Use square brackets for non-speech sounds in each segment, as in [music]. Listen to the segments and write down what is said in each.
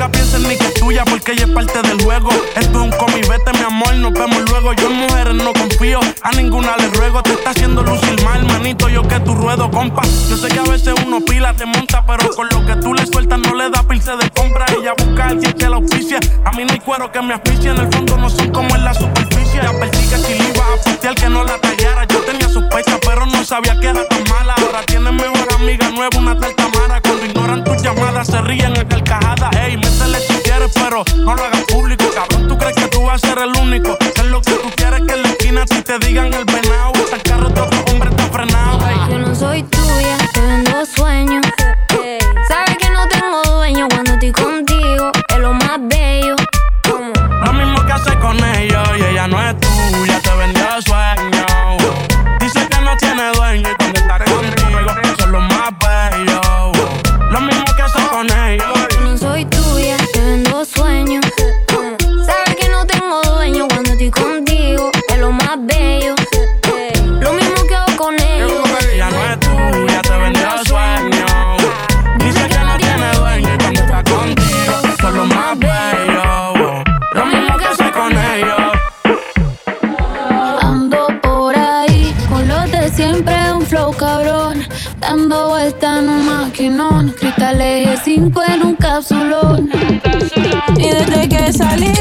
Nunca pienses ni que es tuya porque ella es parte del juego. Esto es un cómic, vete mi amor, nos vemos luego. Yo en mujeres no confío, a ninguna le ruego. Te está haciendo lucir mal, manito, yo que tu ruedo, compa. Yo sé que a veces uno pila, te monta, pero con lo que tú le sueltas no le da pilce de compra. Ella busca a alguien que la oficia. A mí no hay cuero que me asfixie, en el fondo no son como en la superficie ella. La persiga si le iba a putear que no la tallara. Yo tenía sospecha, pero no sabía que era tan mala. Ahora tiene mejor amiga nueva, una tal Tamara. Cuando ignoran tus llamadas, se ríen a carcajadas. Ey, métele si quieres, pero no lo hagas público. Cabrón, tú crees que tú vas a ser el único. Es lo que tú quieres que en la esquina si te digan el venado. Está el carro de otro hombre, está frenado. Ey. Yo no soy tuya, te vendo sueños. Sabes que no tengo dueño cuando estoy con maquinón, cristales 5 en un cápsulón. Y desde que salí.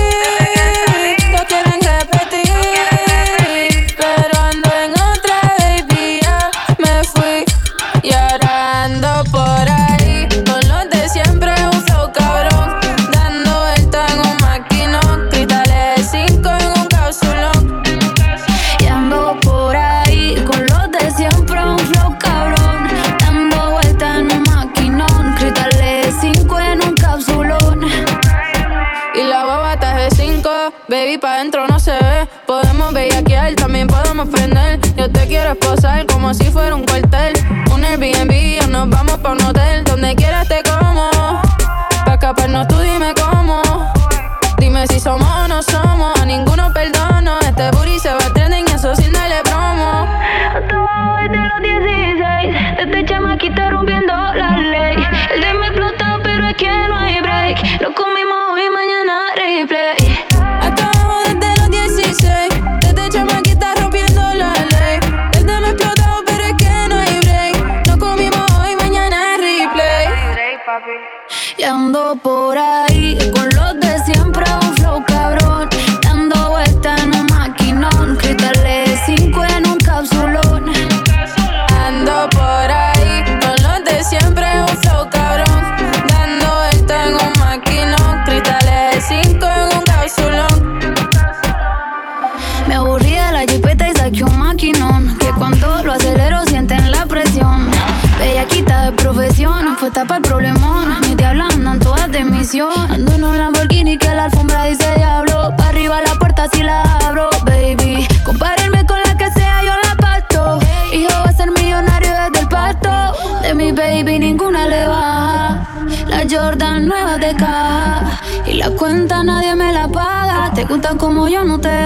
gustas como yo no te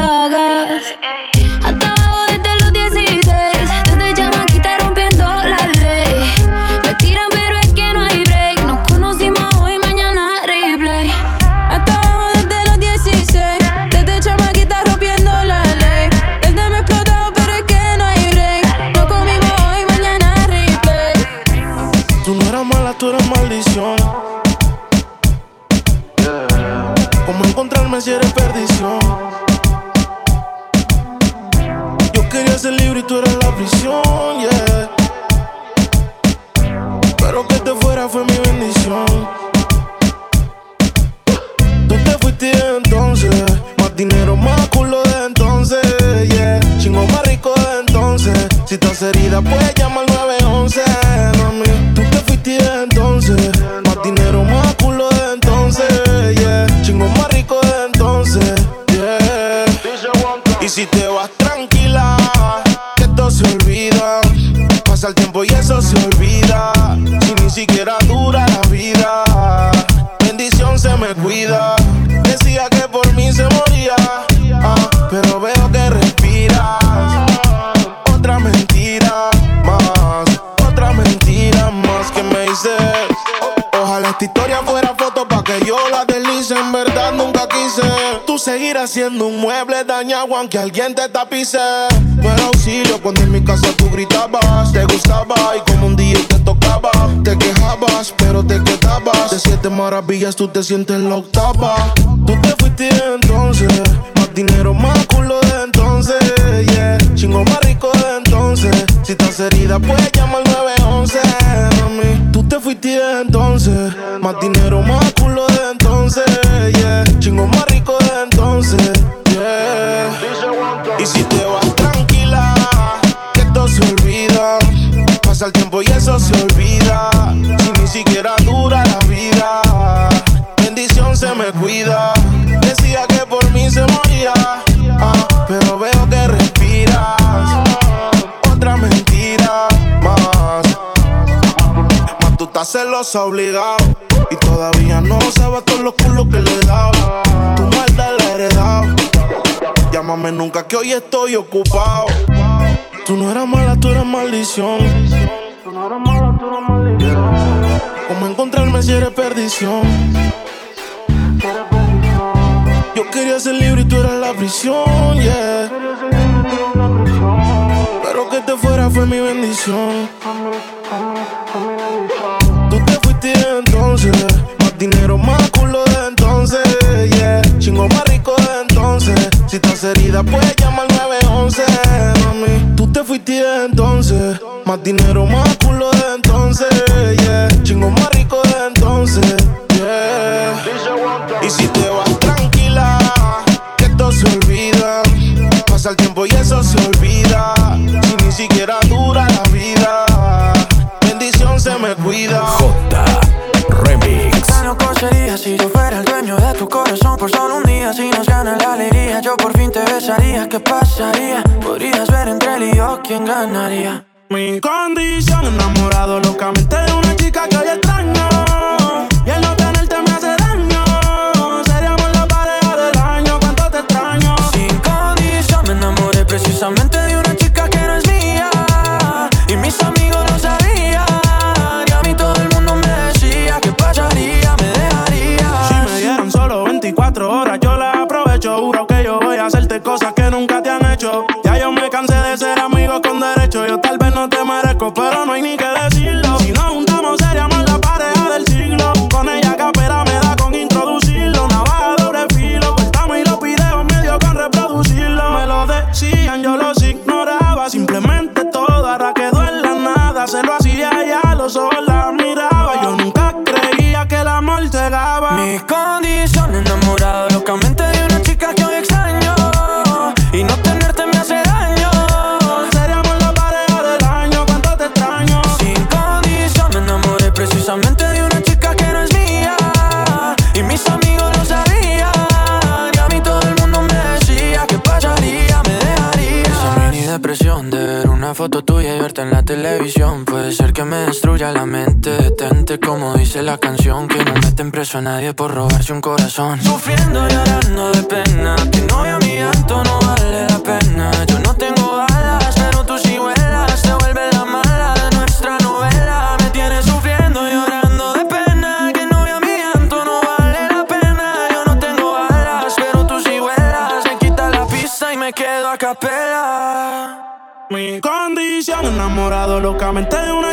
maravillas tú te sientes la octava. Tú te fuiste entonces. Más dinero, más culo de entonces. Yeah. Chingo más rico de entonces. Si estás herida, puedes llamar al 911. Mami, tú te fuiste entonces. Más dinero, más culo de entonces. Yeah. Chingo más rico de entonces. Yeah. Y si te vas tranquila, que esto se olvida. Pasa el tiempo y eso se olvida. Si ni siquiera Decía que por mí se moría. ah, pero veo que respiras. Otra mentira más. Más tú estás celosa obligado. Y todavía no sabes todos los culos que le he dado. Tu maldad la he heredado. Llámame nunca que hoy estoy ocupado. Tú no eras mala, tú eras maldición. ¿Cómo encontrarme si eres perdición? Quería ser libre y tú eras la prisión, yeah. Pero que te fuera fue mi bendición. Tú te fuiste entonces, más dinero, más culo de entonces, yeah. Chingo más rico de entonces. Si estás herida, puedes llamar al 911, mami. Tú te fuiste entonces, más dinero, más culo de entonces, eso se olvida. Si ni siquiera dura la vida. Bendición se me cuida. J Remix. Tan loco sería si yo fuera el dueño de tu corazón por solo un día. Si nos gana la alegría, yo por fin te besaría. ¿Qué pasaría? Podrías ver entre él y yo quién ganaría. Mi condición, enamorado locamente de una meten a nadie por robarse un corazón. Sufriendo, llorando de pena. Tu novio mi llanto no vale la pena. Yo no tengo alas, pero tú sí vuelas. Te vuelve la mala de nuestra novela. Me tienes sufriendo, llorando de pena. Que novio mi llanto no vale la pena. Yo no tengo alas, pero tú sí vuelas. Me quita la pista y me quedo a capela. Mi condición, enamorado locamente de una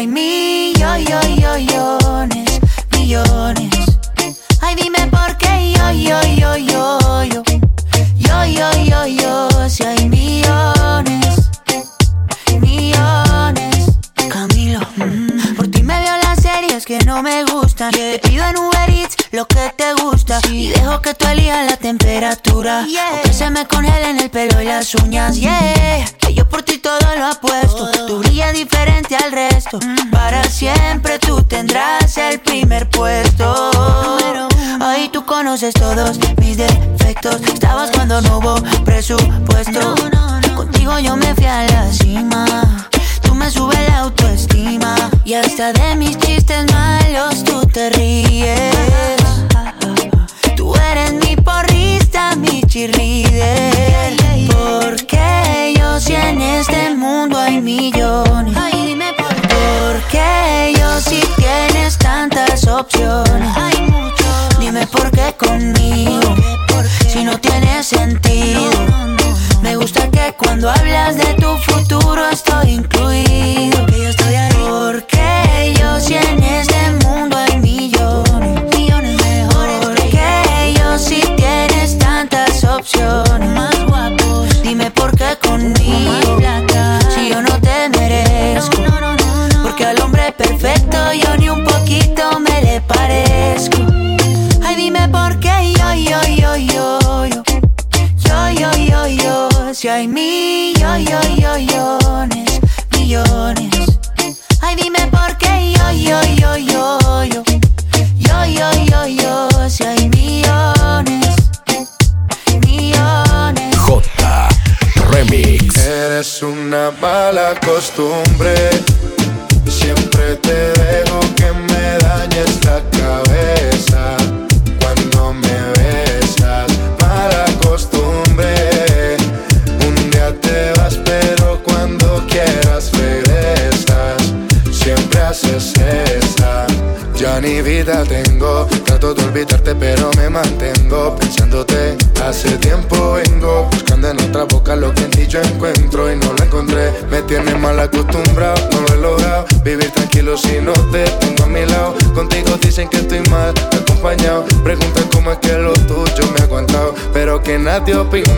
hay millones, millones. Ay, dime por qué yo, yo, yo, yo, yo. Yo, yo, yo, yo, si hay millones, millones. Camilo, mm. por ti me veo las series que no me gustan. Yeah. Te pido en Uber Eats lo que te gusta y dejo que tú elijas la temperatura. Que se me congelen el pelo y las uñas, yeah. Que yo por ti todo lo apuesto. Tú brillas diferente al resto. Para siempre tú tendrás el primer puesto. Ahí tú conoces todos mis defectos. Estabas cuando no hubo presupuesto. Contigo yo me fui a la cima. Tú me subes la autoestima. Y hasta de mis chistes malos tú te ríes. Cheerleader. Porque yo si en este mundo hay millones. Ay, dime por qué. Porque yo si tienes tantas shopping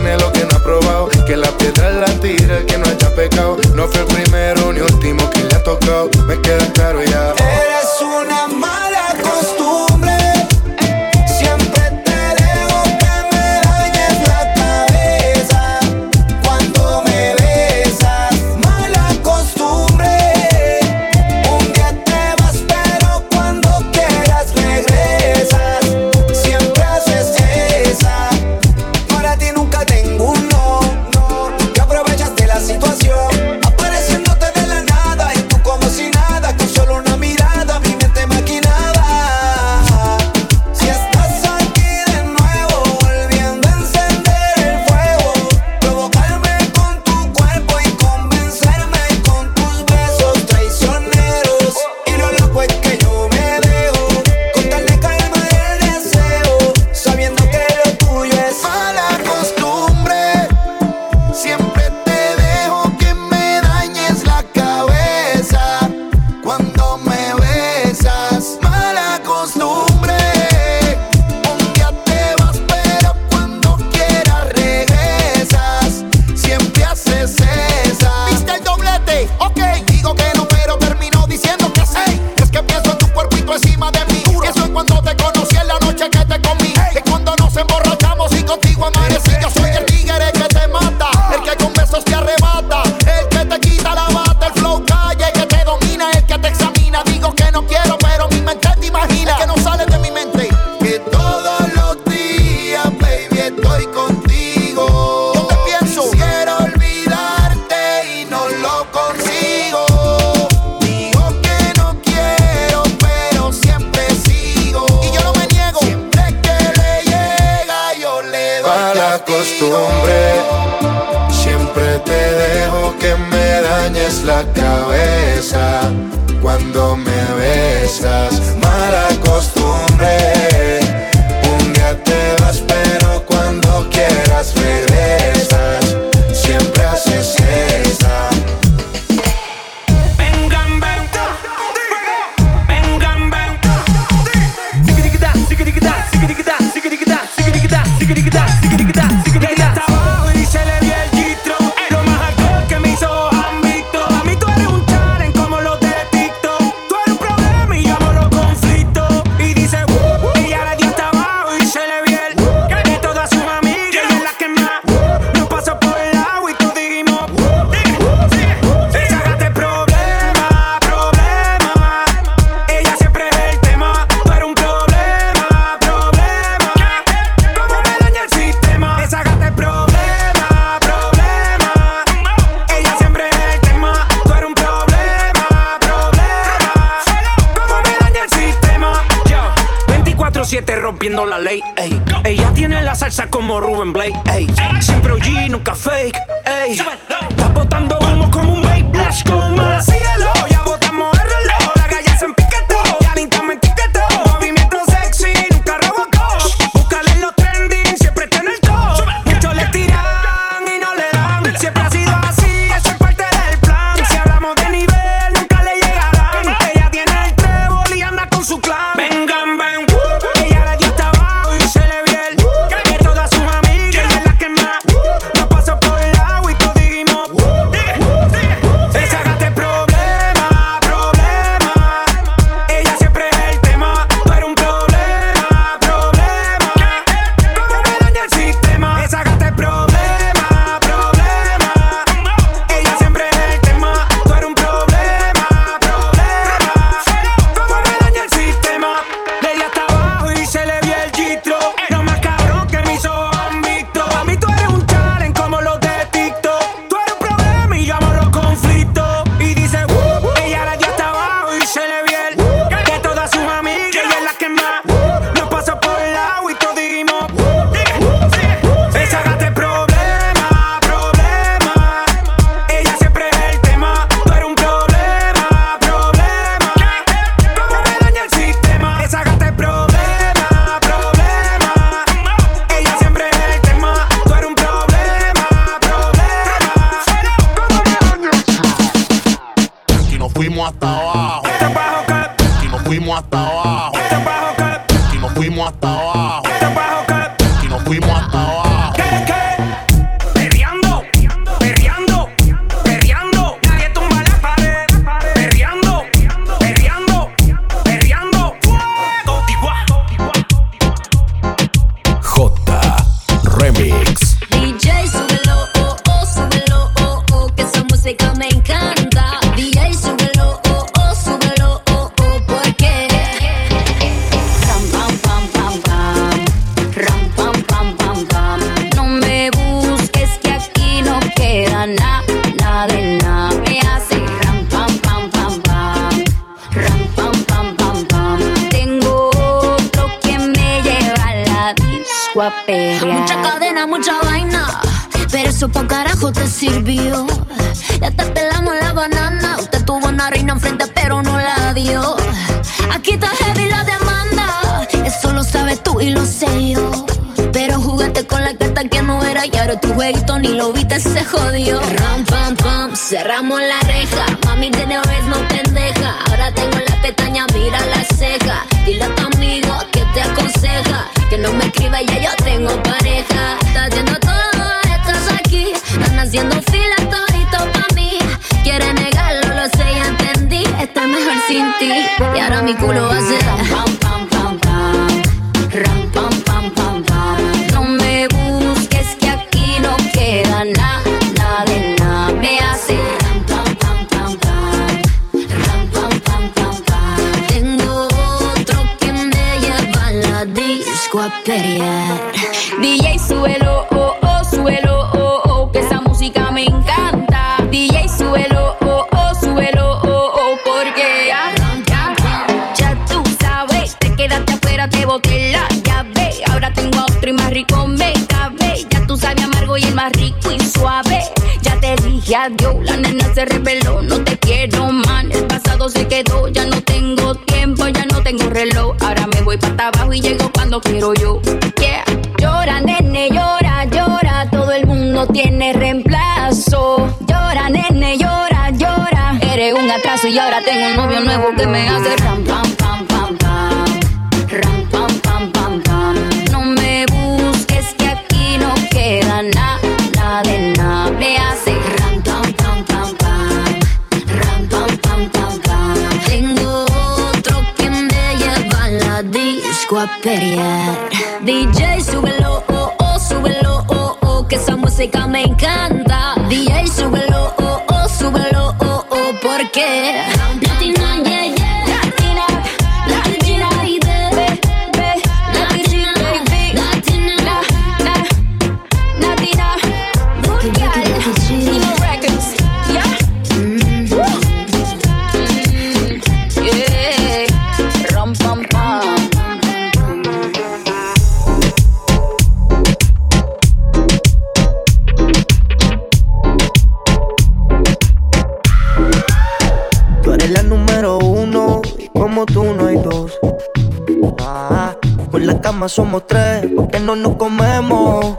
Ah, con la cama somos tres porque no nos comemos.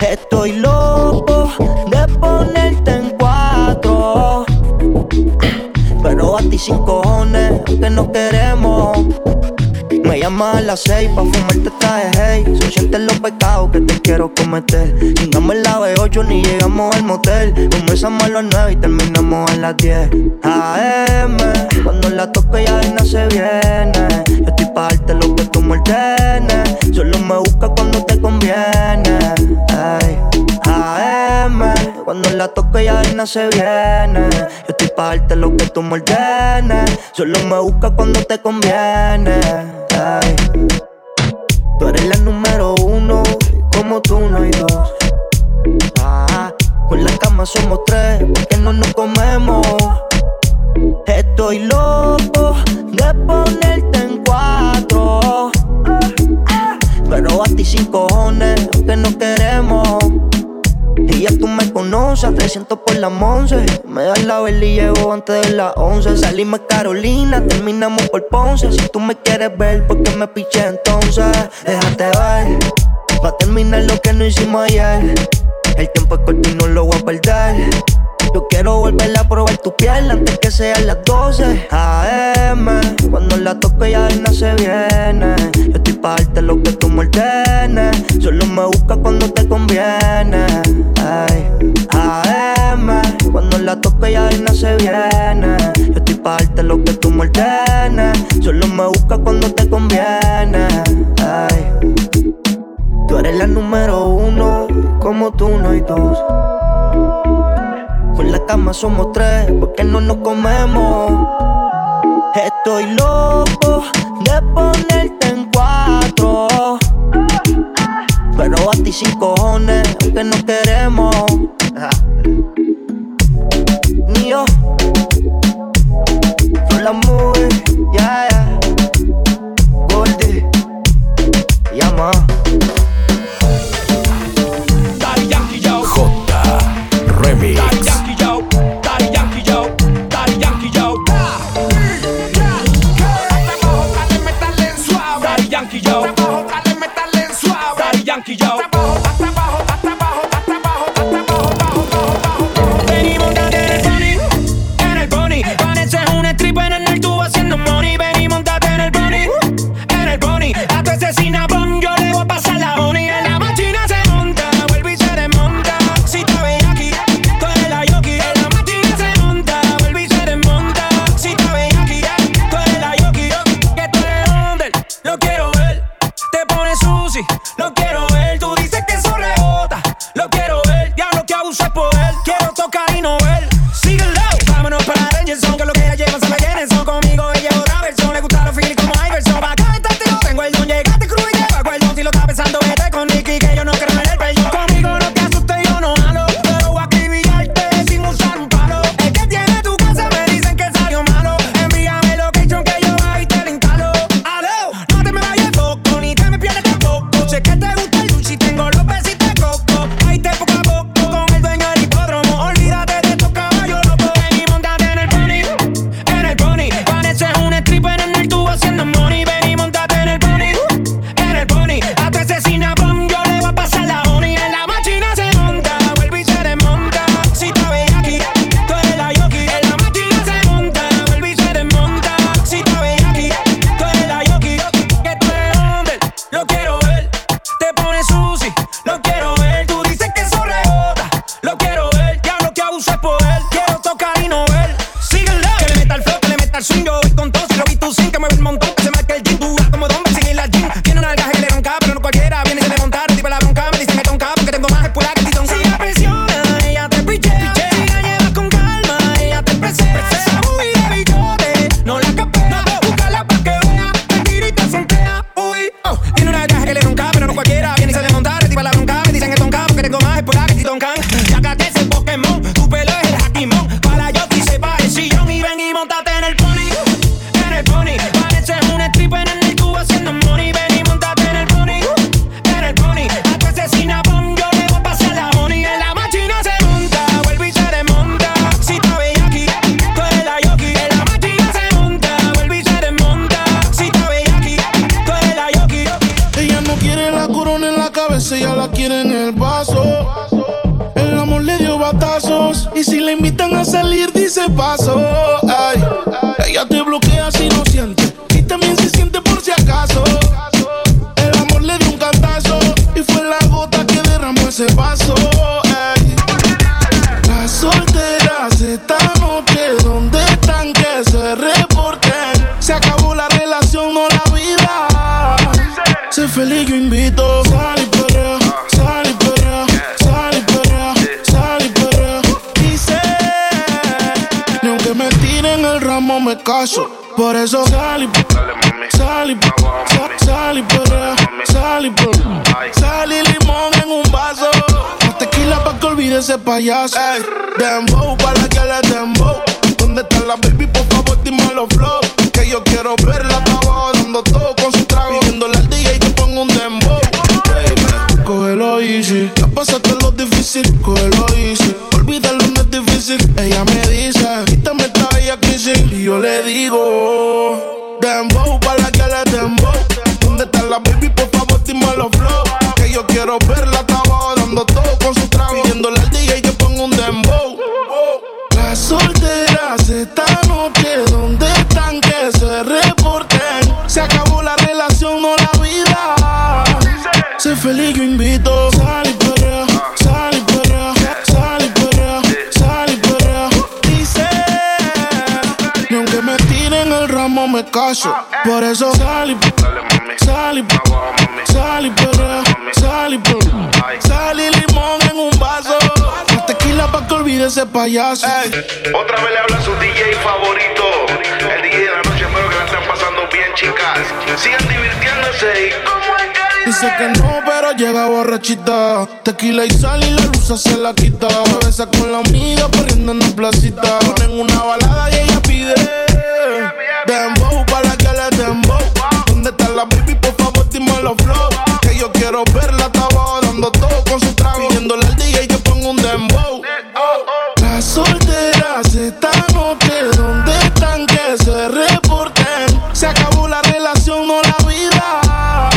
Estoy loco de ponerte en cuatro. Pero a ti sin cojones, aunque no queremos. Me llamas a las seis pa' fumarte traje hey. Son sientes los pecados que te quiero cometer. Chingamos la B8 ni llegamos al motel. Comenzamos a las nueve y terminamos a las 10 AM Cuando la toco ya no se viene. Yo estoy pa' darte lo que tú me ordenes. Solo me busca cuando te conviene. AM Cuando la toco ya no se viene. Yo estoy pa' darte lo que tú me ordenes. Solo me busca cuando te conviene Tú eres la número uno como tú no hay dos. Ah, con la cama somos tres porque no nos comemos. Estoy loco de ponerte en cuatro. Pero a ti sin cojones, aunque no queremos y ya tú me conoces, 300 por la once Me das la vela y llevo antes de las 11 Salimos Carolina, terminamos por Ponce. Si tú me quieres ver, ¿por qué me piché entonces? Déjate ver Va a terminar lo que no hicimos ayer. El tiempo es corto y no lo voy a perder yo quiero volver a probar tu piel antes que sean las 12 AM Cuando la toco ya no se viene. Yo estoy pa' darte lo que tú me ordenes. Solo me busca cuando te conviene. Ay, AM Cuando la toco ya no se viene. Yo estoy pa' darte lo que tú me ordenes. Solo me busca cuando te conviene. Ay, tú eres la número uno Como tú no hay dos con la cama somos tres, porque no nos comemos. Estoy loco de ponerte en cuatro. Pero a ti sin cojones, aunque no queremos. Ni yo. Son las movie, yeah, Otra vez le habla su DJ favorito. El DJ de la noche, espero que la estén pasando bien, chicas. Sigan divirtiéndose y como es que Dice que no, pero llega borrachita. Tequila y sal y la luz se la quita. Cabeza con la amiga corriendo en una placita. Ponen una balada y ella pide. Dembow para que le dembow. ¿Dónde está la baby? Por favor, dime los flow. Que yo quiero verla, estaba dando todo con su trago. Pidiéndole al DJ que ponga un dembow necesitamos que donde están que se reporten. Se acabó la relación o no la vida.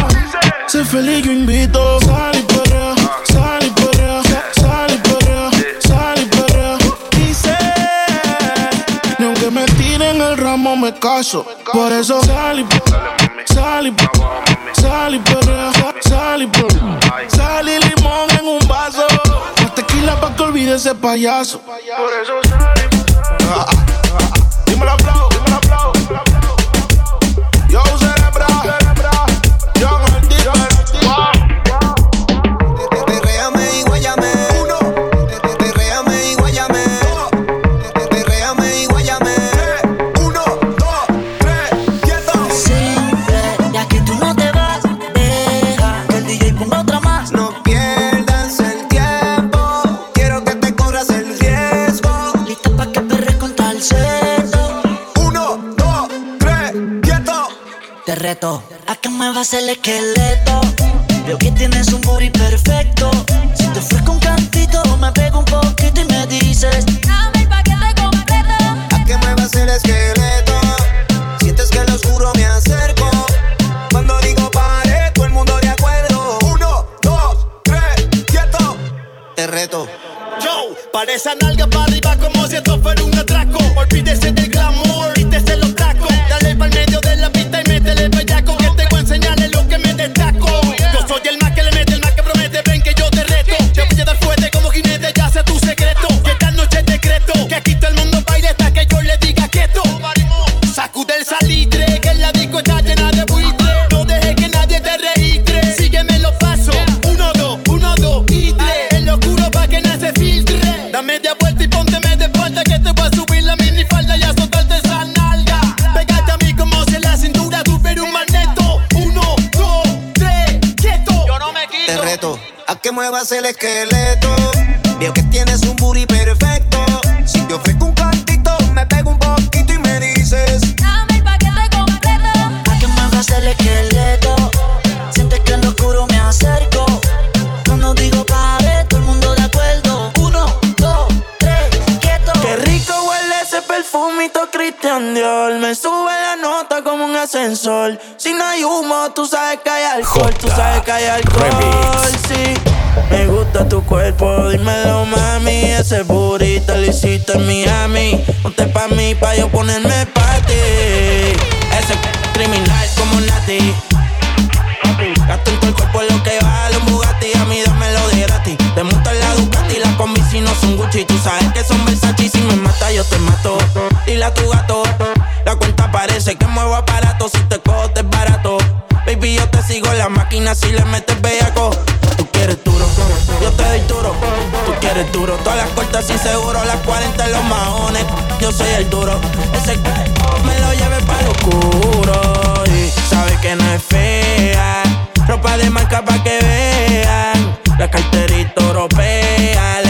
Sé feliz, yo invito. Sal y perrea, sal y perrea, sal y perrea, sal y. Dice, ni aunque me tiren el ramo me caso. Por eso sal y perrea, sal y perrea, sal y perrea, sal y. Sal y limón en un vaso. Más tequila pa' que olvide ese payaso. Por eso sal her. [laughs] levanta como un ascensor. Si no hay humo, tú sabes que hay alcohol. Tú sabes que hay alcohol. Sí. Me gusta tu cuerpo, dímelo mami. Ese burrito lo hiciste en Miami. Ponte pa' mí, pa' yo ponerme pa' ti. Ese criminal como Nati. Gasto en todo el cuerpo lo que vale un Bugatti. A mí dámelo de gratis. Te monto en la Ducati, la combi si no son Gucci. Tú sabes que son Versace. Si me mata, yo te mato. Dile a tu gato parece que muevo aparato Si te cojo te es barato Baby yo te sigo en la máquina Si le metes bellaco Tú quieres duro Yo te doy duro Tú quieres duro Todas las cortas y seguro Las 40 en los maones Yo soy el duro Ese me lo lleve para lo oscuro Y sabe que no es fea Ropa de marca pa' que vean. La carterita europea.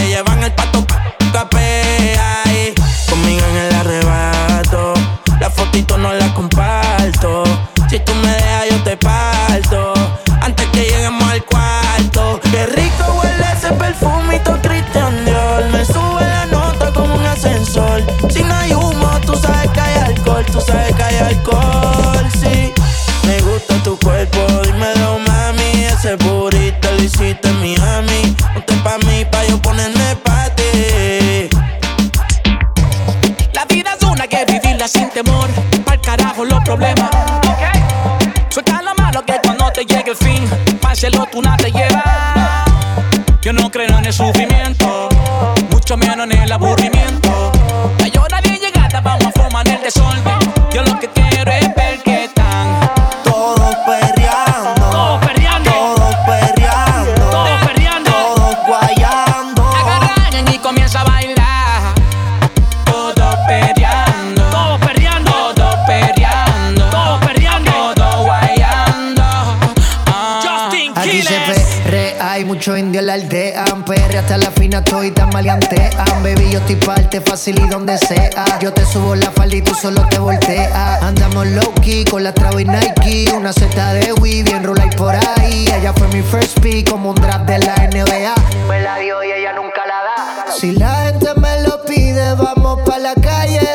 Alcohol, sí. Me gusta tu cuerpo, dímelo mami. Ese burrito lo hiciste en Miami. Ponte pa' mí, pa' yo ponerme pa' ti. La vida es una que vivirla sin temor. Pa'l carajo los problemas. Suelta lo malo que cuando te llegue el fin Páselo tú nada te lleva Yo no creo en el sufrimiento Mucho menos en el aburrimiento perrea, hay mucho indio en la aldea. Perre hasta la fina, estoy tan maleantean. Baby, yo estoy parte fácil y donde sea. Yo te subo la falda y tú solo te volteas. Andamos low key con la Travis Nike. Una seta de Wii, bien roll por ahí. Ella fue mi first pick, como un draft de la NBA. Me la dio y ella nunca la da. Si la gente me lo pide, vamos pa' la calle.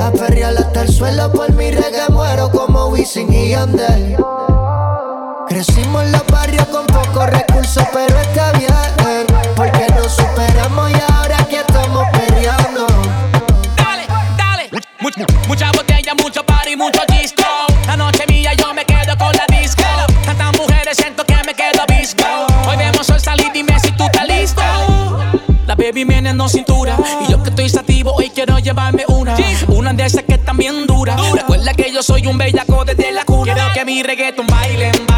A perrear hasta el suelo por mi reggae muero como Wisin y Yandel. Crecimos los barrios con pocos recursos, pero está bien. Porque nos superamos y ahora aquí estamos peleando. Dale, dale. Much- much- mucha botella, mucho party, mucho disco. La noche mía, yo me quedo con la disco. Tantas mujeres, siento que me quedo visco. Hoy vemos el salir, dime si tú estás listo. La baby viene en cintura. Y yo que estoy sativo, hoy quiero llevarme una. Una de esas que están bien dura. Recuerda que yo soy un bellaco desde la cuna. Quiero que mi reggaeton baile, baile.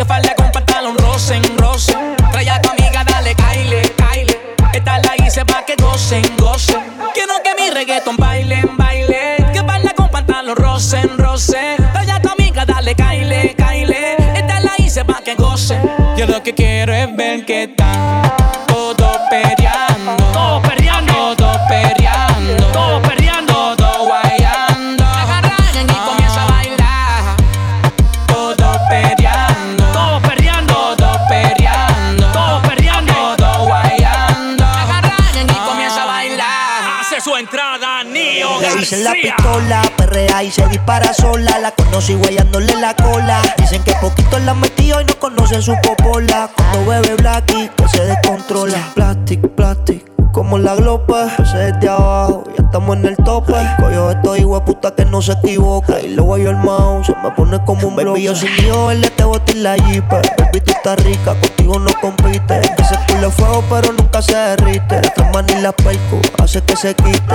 Que falda con pantalón rosen, rosen. Trae a tu amiga, dale, caile, caile. Esta la hice pa' que gocen, gocen. Quiero que mi reggaeton baile, baile. Que baila con pantalón rosen, rosen. Trae a tu amiga, dale, caile, caile. Esta la hice pa' que gocen. Yo lo que quiero es ver que están Le dicen la pistola, perrea y se dispara sola. La conocí guayándole la cola. Dicen que poquito la metió y no conocen su popola. Cuando bebe Blacky, que se descontrola. Plastic, plastic. Como la glopa, empecé desde abajo, ya estamos en el tope. Coyo estoy puta que no se equivoca. Y luego yo el mouse, se me pone como un baby. Yo sin Dios, él te boté la jeep. Baby, tú estás rica, contigo no compite. Ese culo es fuego, pero nunca se derrite. La cama ni la perco, hace que se quite.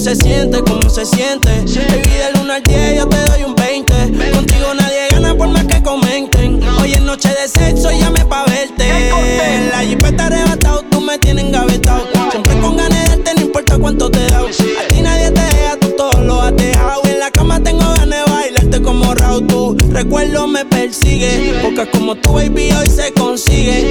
se siente? ¿Cómo se siente? Baby, del 1 al 10 yo te doy un 20. Contigo nadie gana por más que comenten. Hoy es noche de sexo, llame pa' verte. La jipeta arrebatado, tú me tienes engavetado. Siempre con ganas de darte, no importa cuánto te da. A ti nadie te deja, tú todo lo has dejado. En la cama tengo ganas de bailarte como Raúl. Tu recuerdo me persigue. Porque como tu baby hoy se consigue.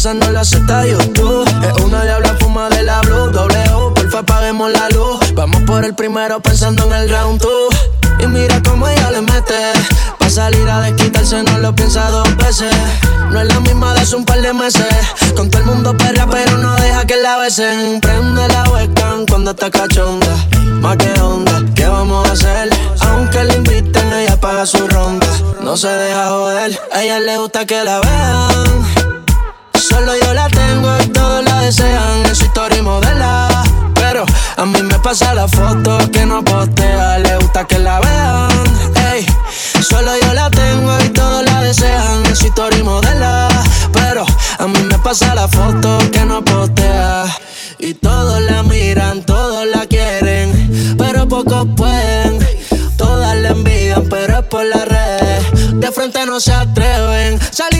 pasan no la acepta YouTube. Es una diabla fuma de la blue. W, porfa, apaguemos la luz. Vamos por el primero pensando en el round two. Y mira cómo ella le mete. Pa' salir a desquitarse no lo piensa dos veces. No es la misma de hace un par de meses. Con todo el mundo perra, pero no deja que la besen. Prende la webcam cuando está cachonda. Más que onda, ¿qué vamos a hacer? Aunque le inviten, ella paga su ronda. No se deja joder, a ella le gusta que la vean. Solo yo la tengo y todos la desean. En su historia y modela. Pero a mí me pasa la foto que no postea. Le gusta que la vean. Ey, solo yo la tengo y todos la desean. En su historia y modela. Pero a mí me pasa la foto que no postea. Y todos la miran, todos la quieren. Pero pocos pueden. Todas la envidian, pero es por las redes. De frente no se atreven. Salir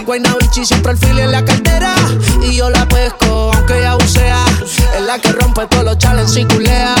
El Guaynabichi siempre el fili en la cartera. Y yo la pesco, aunque ella bucea. Es la que rompe todos los challenges y culea.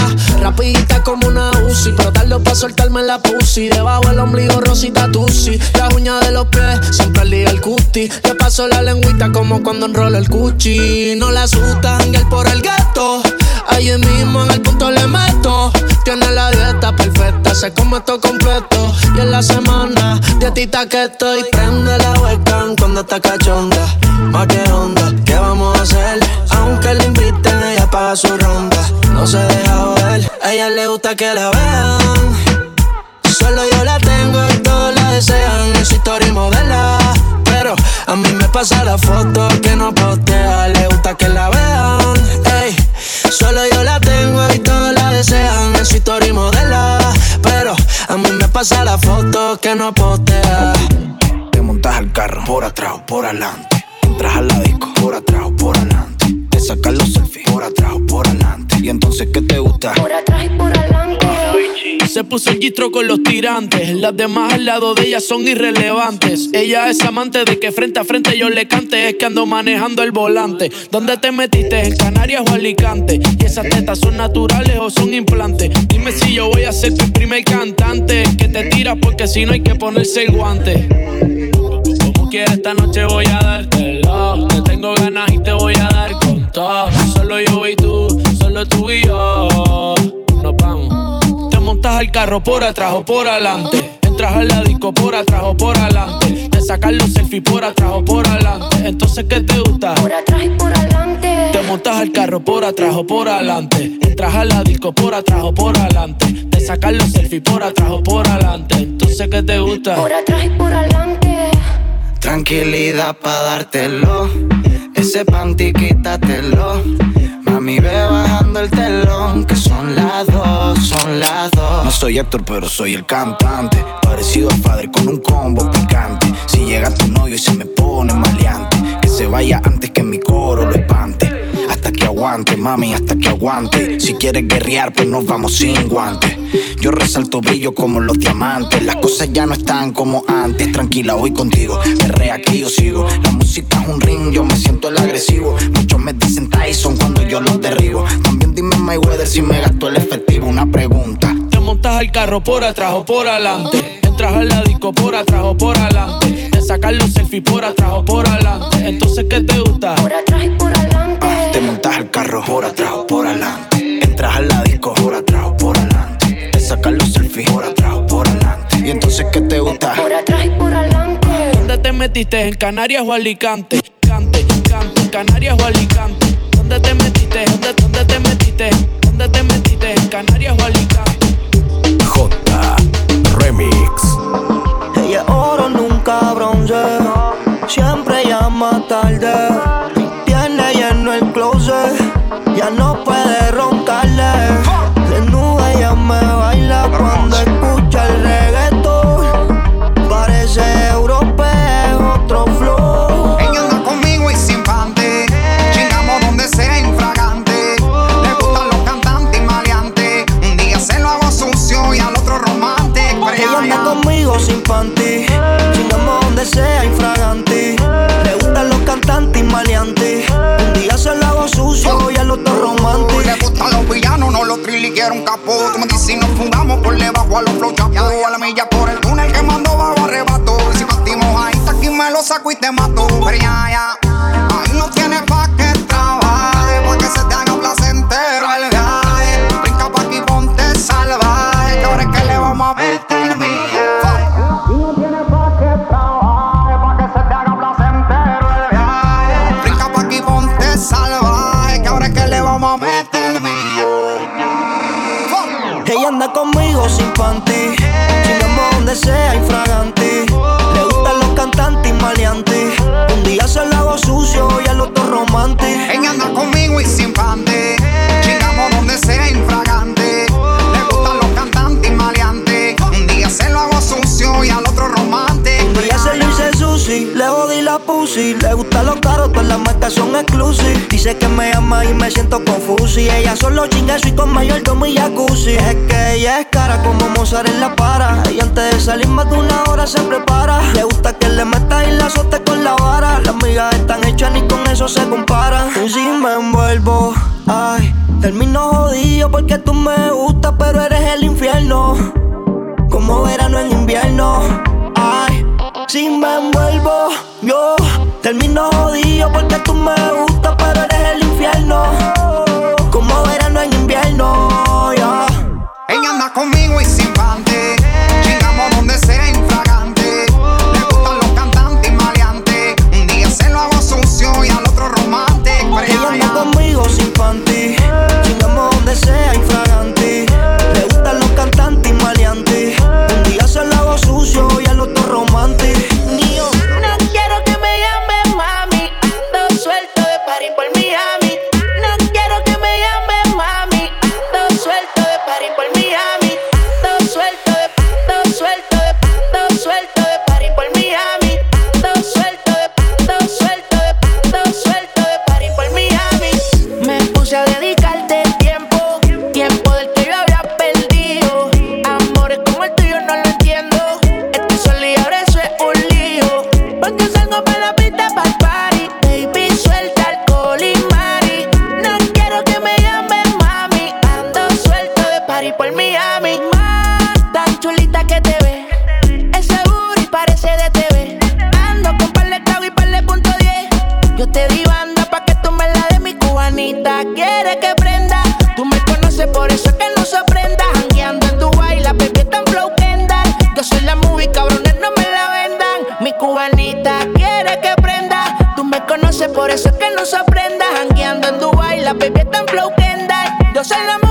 Rapidita como una Uzi. Pero tardo pa' soltarme la pussy. Debajo el ombligo rosita tusi. Las uñas de los pies, siempre al día el cuti. Le paso la lengüita como cuando enrola el cuchi. No la asustan, el por el gato. Ahí mismo en el punto le meto. Tiene la dieta perfecta, se come esto completo. Y en la semana, dietita que estoy. Prende la webcam cuando está cachonda. Más que onda, ¿qué vamos a hacer? Aunque le inviten, ella paga su ronda. No se deja joder, a ella le gusta que la vean. Solo yo la tengo y todos la desean. En su historia modela. Pero a mí me pasa la foto que no postea. Le gusta que la vean. Ey, solo yo la tengo y todos la desean. En su historia modela. Pero a mí me pasa la foto que no postea. Te montas al carro por atrás o por adelante. Entras a la disco por atrás o por adelante. Te sacas los selfies Y entonces, ¿qué te gusta? Por atrás y por adelante. Se puso el gistro con los tirantes. Las demás al lado de ella son irrelevantes. Ella es amante de que frente a frente yo le cante. Es que ando manejando el volante. ¿Dónde te metiste? ¿En Canarias o Alicante? ¿Y esas tetas son naturales o son implantes? Dime si yo voy a ser tu primer cantante. Que te tiras porque si no hay que ponerse el guante. Como quieras esta noche voy a dártelo. Te tengo tengo ganas y te voy a dar con todo. Solo yo y tú, solo tú y yo. Nos vamos. Te montas al carro por atrás o por adelante. Entras al ladico por atrás o por adelante. Te sacas los selfies por atrás o por adelante. Entonces, ¿qué te gusta? Por atrás y por adelante. Te montas al carro por atrás o por adelante. Entras al ladico por atrás o por adelante. Te sacas los selfies por atrás o por adelante. Entonces, ¿qué te gusta? Por atrás y por adelante. Tranquilidad pa' dártelo. Ese panty quítatelo. Mami, ve bajando el telón. Que son las dos, son las dos. No soy actor, pero soy el cantante. Parecido a padre con un combo picante. Si llega tu novio y se me pone maleante. Que se vaya antes que mi coro lo espante. Hasta que aguante, mami, hasta que aguante. Si quieres guerrear, pues nos vamos sin guantes. Yo resalto brillo como los diamantes. Las cosas ya no están como antes. Tranquila, voy contigo. Perrea que yo sigo. La música es un ring, yo me siento el agresivo. Muchos me dicen Tyson cuando yo los derribo. También dime Mayweather si me gasto el efectivo. Una pregunta. Te montas al carro por atrás o por adelante. Entras al ladico por atrás o por adelante. Te sacas los selfies por atrás o por adelante. Entonces, ¿qué te gusta? Por atrás y por adelante. Te montas al carro por atrás o por adelante. Entras al la disco por atrás o por adelante. Te sacas los selfies por atrás o por adelante. Y entonces, ¿qué te gusta? Por atrás y por adelante. ¿Dónde te metiste? ¿En Canarias o Alicante? Cante, cante, Canarias o Alicante. ¿Dónde te metiste? ¿Dónde, dónde te metiste? ¿Dónde te metiste? ¿En Canarias o Alicante? J Remix. Ella oro, nunca bronce. Siempre llama tarde. Tiene lleno el closet. Ya no triliqueros, capó. Tú me dices, nos fundamos por debajo a los flow chapeados. A la milla por el túnel que mando bajo arrebato. Si partimos ahí, hasta aquí me lo saco y te mato. Sea. Le gustan los cantantes y maleantes. Un día se lo hago sucio y al otro romántico. Ella anda conmigo y sin panty. Pussy. Le gustan los caros, todas las marcas son exclusive. Dice que me ama y me siento confuso. Y ella solo chinga y con mayor como y jacuzzi. Es que ella es cara como Mozart en la para. Y antes de salir más de una hora se prepara. Le gusta que le meta y la azote con la vara. Las migas están hechas ni con eso se comparan. Y si me envuelvo, ay, termino jodido porque tú me gustas, pero eres el infierno. Como verano en invierno. Ay, si me envuelvo, yo termino jodido porque tú me gustas, pero eres el infierno. Como verano en invierno, ya. Conmigo y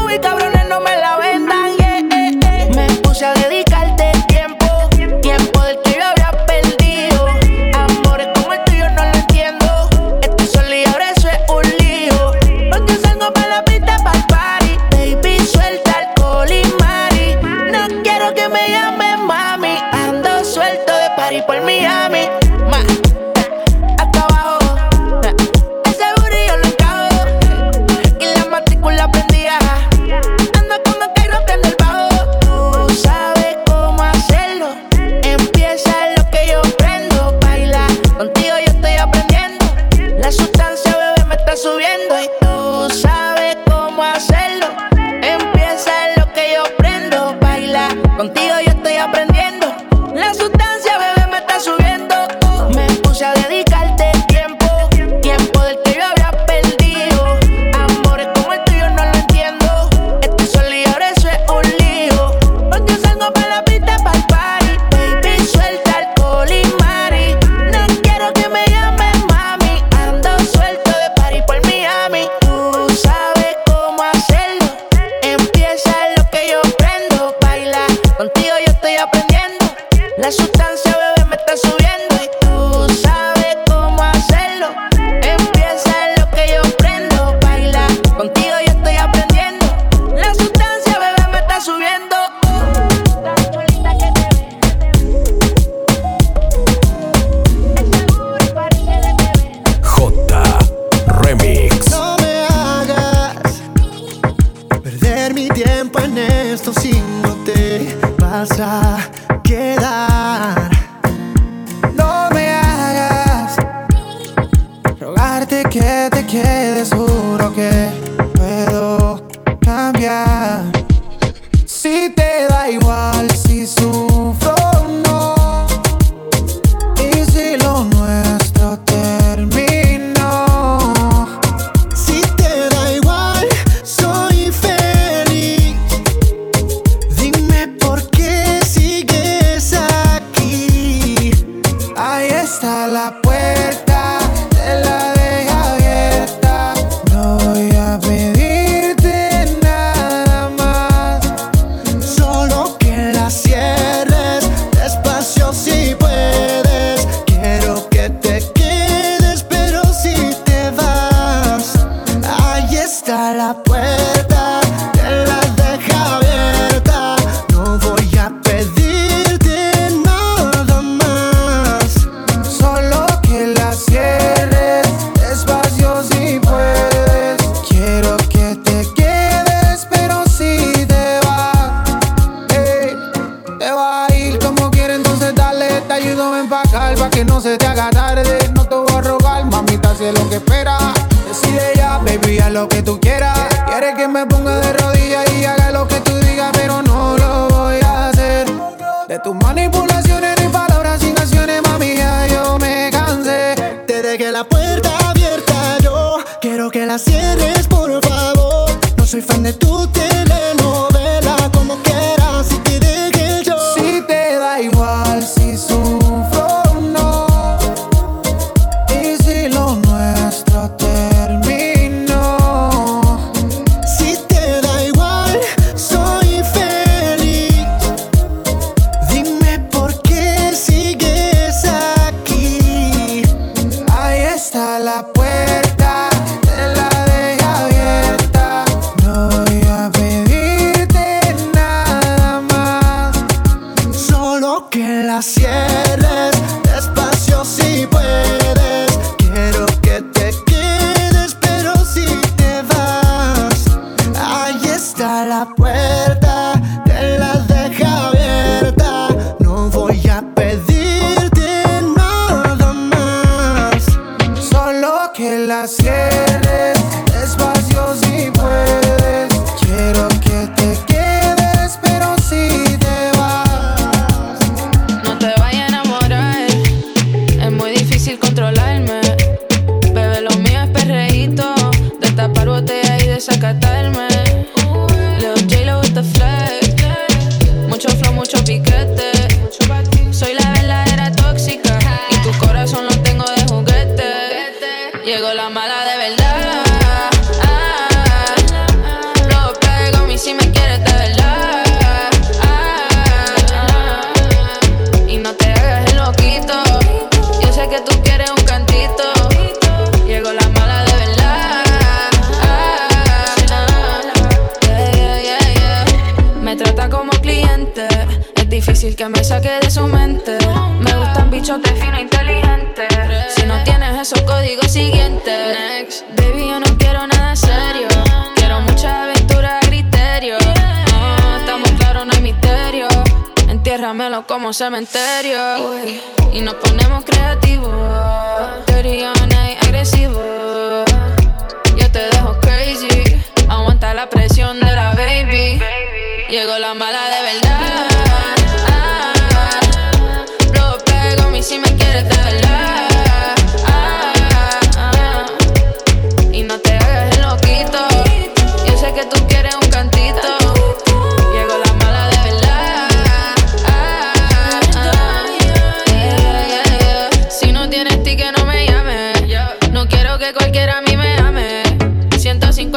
soy la yeah.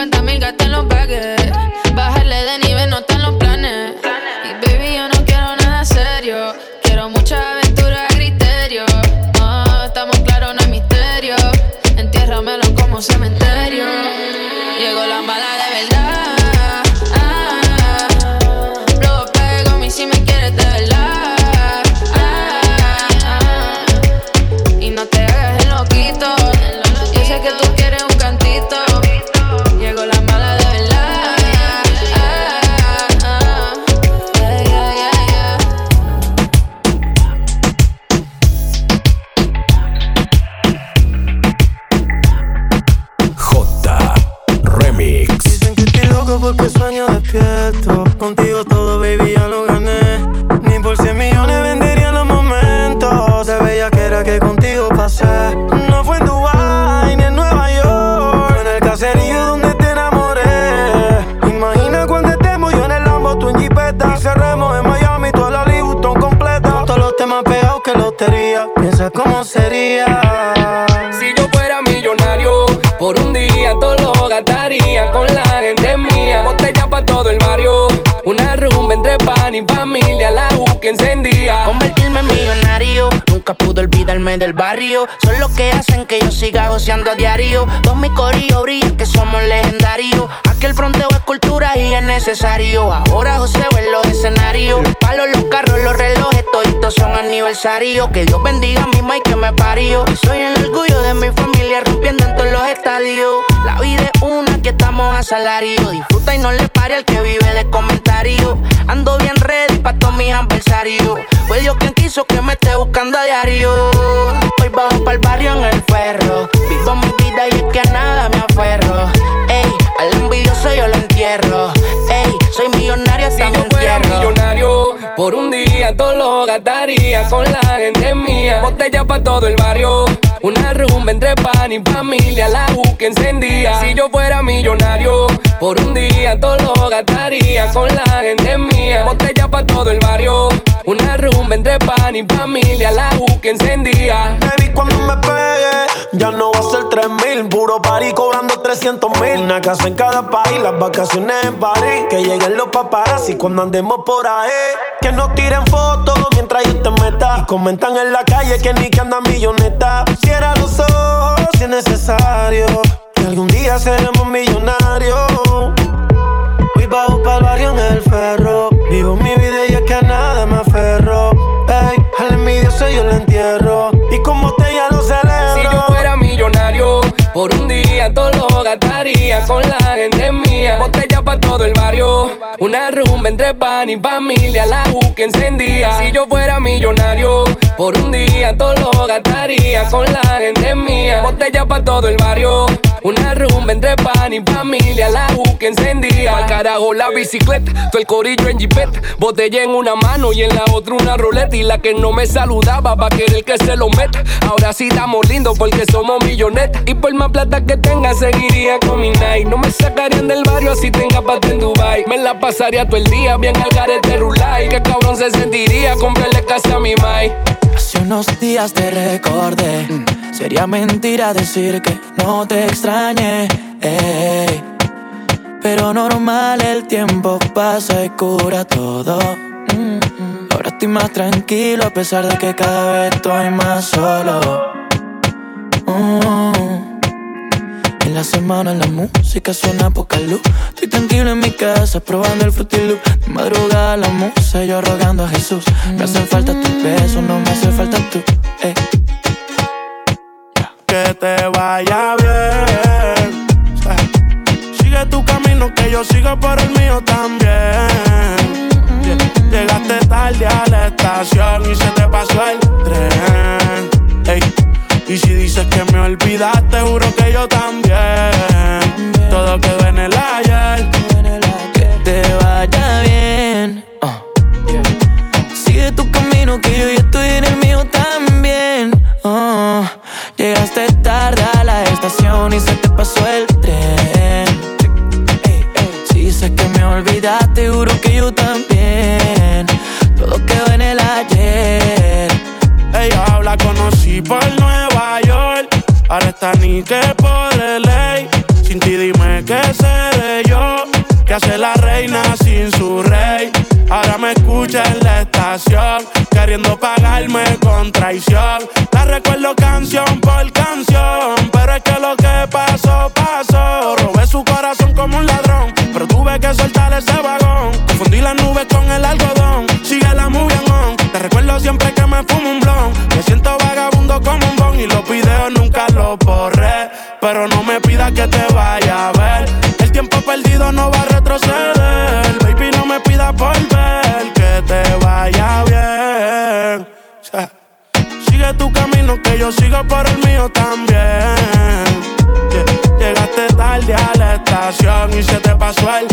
150 mil gasté del barrio. Son los que hacen que yo siga goceando a diario. Dos mi corillo brillan que somos legendarios. Aquel fronteo es cultura y es necesario. Ahora José en los escenarios. Palos, los carros, los relojes, toditos son aniversarios. Que Dios bendiga a mi y que me parió. Soy el orgullo de mi familia rompiendo en todos los estadios. La vida es una que estamos a salario. Disfruta y no le pare al que vive de comentarios. Ando bien ready pa' todos mis adversarios. Fue Dios quien quiso que me esté buscando a diario. Hoy bajo pa'l barrio en el ferro. Vivo mi vida y es que a nada me aferro. Ey, al envidioso yo lo entierro. Ey, soy millonario hasta Si yo fuera millonario, por un día todo lo gastaría con la gente mía. Botella pa' todo el barrio, una rumba entre pan y familia, la U que encendía. Si yo fuera millonario, por un día todo lo gastaría con la gente mía. Botella pa' todo el barrio, una rumba entre pan y familia, la U que encendía. Baby, cuando me pegue, ya no va a ser 3 mil. Puro party cobrando 300 mil. Una casa en cada país, las vacaciones en París. Que lleguen los paparazzi cuando andemos por ahí. Que nos tiren fotos mientras yo te meta. Y comentan en la calle que ni que anda milloneta. Cierra los ojos si es necesario. Que algún día seremos millonarios. Voy bajo pa'l barrio en el ferro. Vivo mi vida y es que a nada me aferro. Ey, al envidioso yo lo entierro. Y como te ya lo celebro. Si yo fuera millonario, por un día todo lo gastaría con la gente mía. Botella pa' todo el barrio, una rumba entre pan y familia, la U que encendía. Si yo fuera millonario, por un día todo lo gastaría con la gente mía. Botella pa' todo el barrio, una rumba entre pan y familia, la U que encendía. Al carajo la bicicleta, todo el corillo en jipeta. Botella en una mano y en la otra una ruleta. Y la que no me saludaba va a querer que se lo meta. Ahora sí estamos lindos porque somos millonetas. Y por más plata que tenga, seguiría con mi night. No me sacarían del barrio si tenga pata en Dubai. Me la pasaría todo el día bien al garete rulay. Qué cabrón se sentiría comprarle casa a mi mai. Hace unos días te recordé. Sería mentira decir que no te extrañé. ey. Pero normal, el tiempo pasa y cura todo. Mm, mm. Ahora estoy más tranquilo a pesar de que cada vez estoy más solo. Mm. En la semana la música suena poca luz. Estoy tranquilo en mi casa probando el frutilu. De madrugada la musa, yo rogando a Jesús. Me hacen falta tus besos, no me hace falta tú. Te vaya bien. Sigue tu camino, que yo sigo por el mío también. Llegaste tarde a la estación y se te pasó el tren. Y si dices que me olvidaste, juro que yo también. Todo quedó en el ayer. Y se te pasó el tren. Si dices que me olvidaste, juro que yo también. Todo quedó en el ayer. Ella habla, conocí por Nueva York. Ahora está ni que por ley. Sin ti dime qué seré yo. Que hace la reina sin su rey. Ahora me escucha en la estación. Queriendo pagarme con traición. La recuerdo canción por canción. Que pasó, pasó. Robé su corazón como un ladrón. Pero tuve que soltar ese vagón. Confundí las nubes con el algodón. Sigue la movie on. Te recuerdo siempre que me fumo un blon. Me siento vagabundo como un bon. Y los videos nunca los borré. Pero no me pidas que te vaya a ver. El tiempo perdido no va a retroceder. Baby, no me pidas volver. Que te vaya bien. Sigue tu camino, que yo sigo por el mío también. Estación y se te pasó el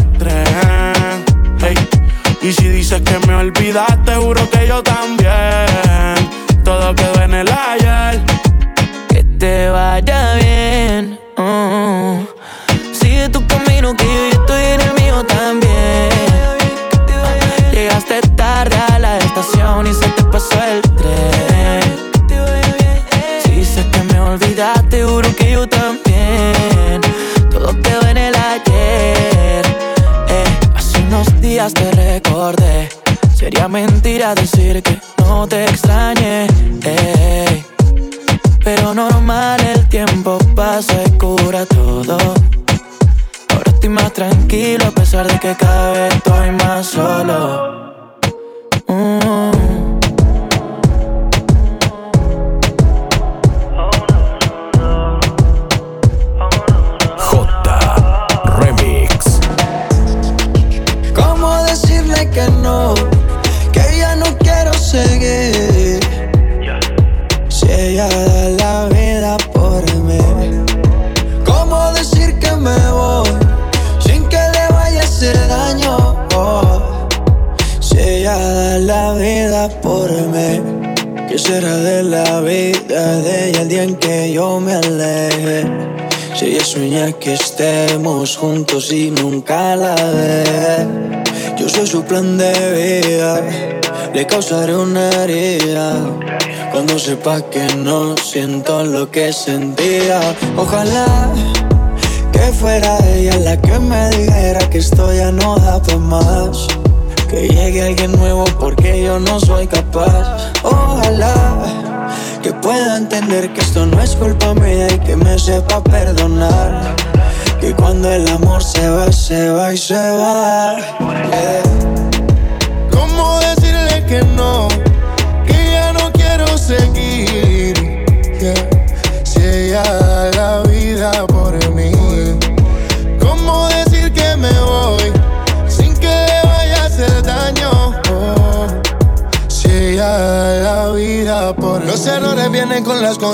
causaré una herida Cuando sepa que no siento lo que sentía Ojalá que fuera ella la que me dijera que esto ya no da pa' más Que llegue alguien nuevo porque yo no soy capaz Ojalá que pueda entender que esto no es culpa mía y que me sepa perdonar. Que cuando el amor se va, se va y se va. Yeah.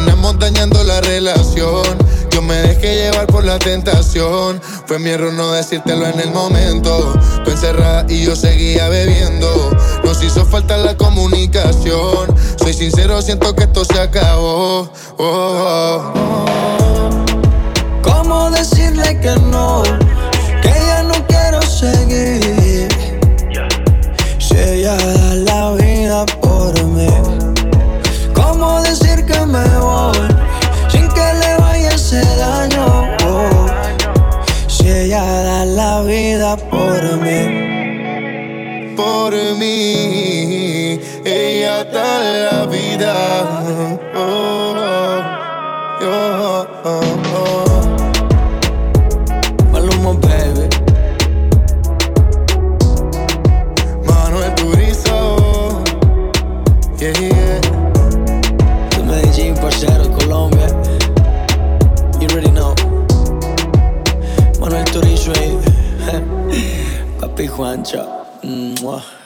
Terminamos dañando la relación. Yo me dejé llevar por la tentación. Fue mi error no decírtelo en el momento. Tú encerrada y yo seguía bebiendo. Nos hizo falta la comunicación. Soy sincero, siento que esto se acabó. Oh, oh. ¿Cómo decirle que no? Que ya no quiero seguir. sin que le vaya ese daño. Oh. Si ella da la vida por mí, por mí, ella da la vida. Oh. one drop. Mwah.